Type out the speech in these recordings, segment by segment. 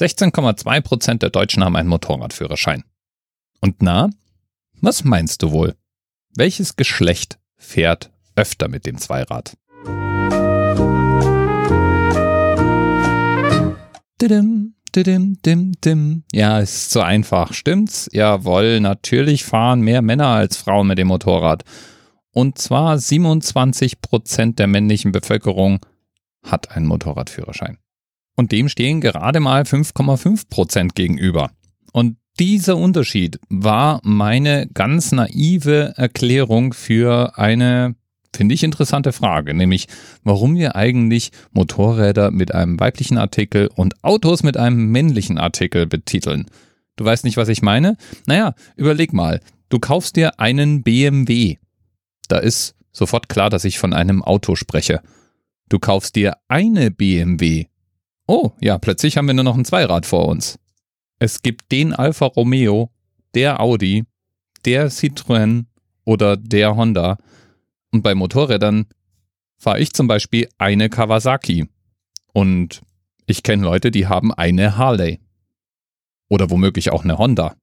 16,2 Prozent der Deutschen haben einen Motorradführerschein. Und na, was meinst du wohl? Welches Geschlecht fährt öfter mit dem Zweirad? Didim, didim, dim, dim. Ja, ist zu einfach, stimmt's? Jawohl, natürlich fahren mehr Männer als Frauen mit dem Motorrad. Und zwar 27 Prozent der männlichen Bevölkerung hat einen Motorradführerschein. Und dem stehen gerade mal 5,5 Prozent gegenüber. Und dieser Unterschied war meine ganz naive Erklärung für eine, finde ich, interessante Frage, nämlich warum wir eigentlich Motorräder mit einem weiblichen Artikel und Autos mit einem männlichen Artikel betiteln. Du weißt nicht, was ich meine? Naja, überleg mal, du kaufst dir einen BMW. Da ist sofort klar, dass ich von einem Auto spreche. Du kaufst dir eine BMW. Oh, ja, plötzlich haben wir nur noch ein Zweirad vor uns. Es gibt den Alfa Romeo, der Audi, der Citroën oder der Honda. Und bei Motorrädern fahre ich zum Beispiel eine Kawasaki. Und ich kenne Leute, die haben eine Harley. Oder womöglich auch eine Honda.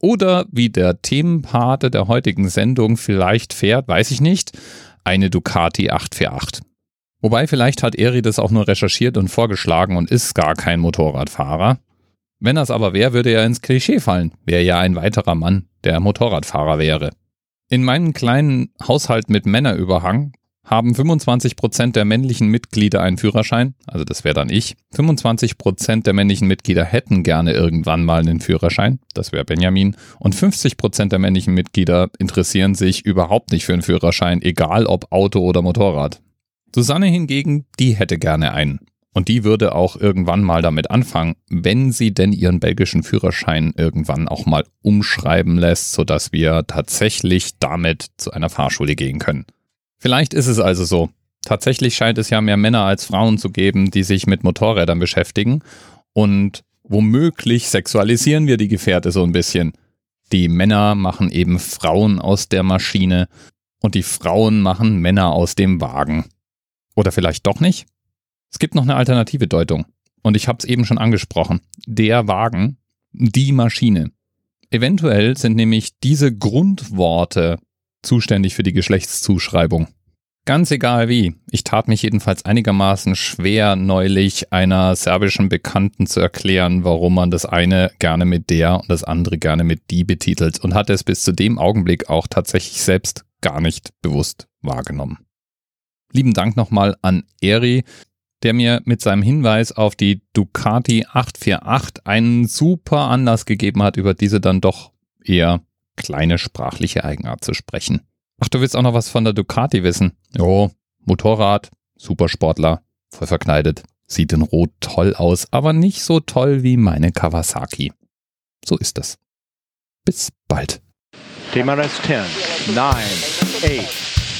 Oder wie der Themenpate der heutigen Sendung vielleicht fährt, weiß ich nicht, eine Ducati 848. Wobei vielleicht hat Eri das auch nur recherchiert und vorgeschlagen und ist gar kein Motorradfahrer. Wenn das aber wäre, würde er ins Klischee fallen, wäre ja ein weiterer Mann, der Motorradfahrer wäre. In meinem kleinen Haushalt mit Männerüberhang haben 25% der männlichen Mitglieder einen Führerschein, also das wäre dann ich. 25% der männlichen Mitglieder hätten gerne irgendwann mal einen Führerschein, das wäre Benjamin. Und 50% der männlichen Mitglieder interessieren sich überhaupt nicht für einen Führerschein, egal ob Auto oder Motorrad. Susanne hingegen, die hätte gerne einen. Und die würde auch irgendwann mal damit anfangen, wenn sie denn ihren belgischen Führerschein irgendwann auch mal umschreiben lässt, sodass wir tatsächlich damit zu einer Fahrschule gehen können. Vielleicht ist es also so. Tatsächlich scheint es ja mehr Männer als Frauen zu geben, die sich mit Motorrädern beschäftigen. Und womöglich sexualisieren wir die Gefährte so ein bisschen. Die Männer machen eben Frauen aus der Maschine und die Frauen machen Männer aus dem Wagen. Oder vielleicht doch nicht? Es gibt noch eine alternative Deutung. Und ich habe es eben schon angesprochen. Der Wagen, die Maschine. Eventuell sind nämlich diese Grundworte zuständig für die Geschlechtszuschreibung. Ganz egal wie. Ich tat mich jedenfalls einigermaßen schwer, neulich einer serbischen Bekannten zu erklären, warum man das eine gerne mit der und das andere gerne mit die betitelt und hatte es bis zu dem Augenblick auch tatsächlich selbst gar nicht bewusst wahrgenommen. Lieben Dank nochmal an Eri, der mir mit seinem Hinweis auf die Ducati 848 einen super Anlass gegeben hat, über diese dann doch eher kleine sprachliche Eigenart zu sprechen. Ach, du willst auch noch was von der Ducati wissen? Jo, Motorrad, Supersportler, voll verkneidet, sieht in Rot toll aus, aber nicht so toll wie meine Kawasaki. So ist es. Bis bald. TMRS 10, 9, 8,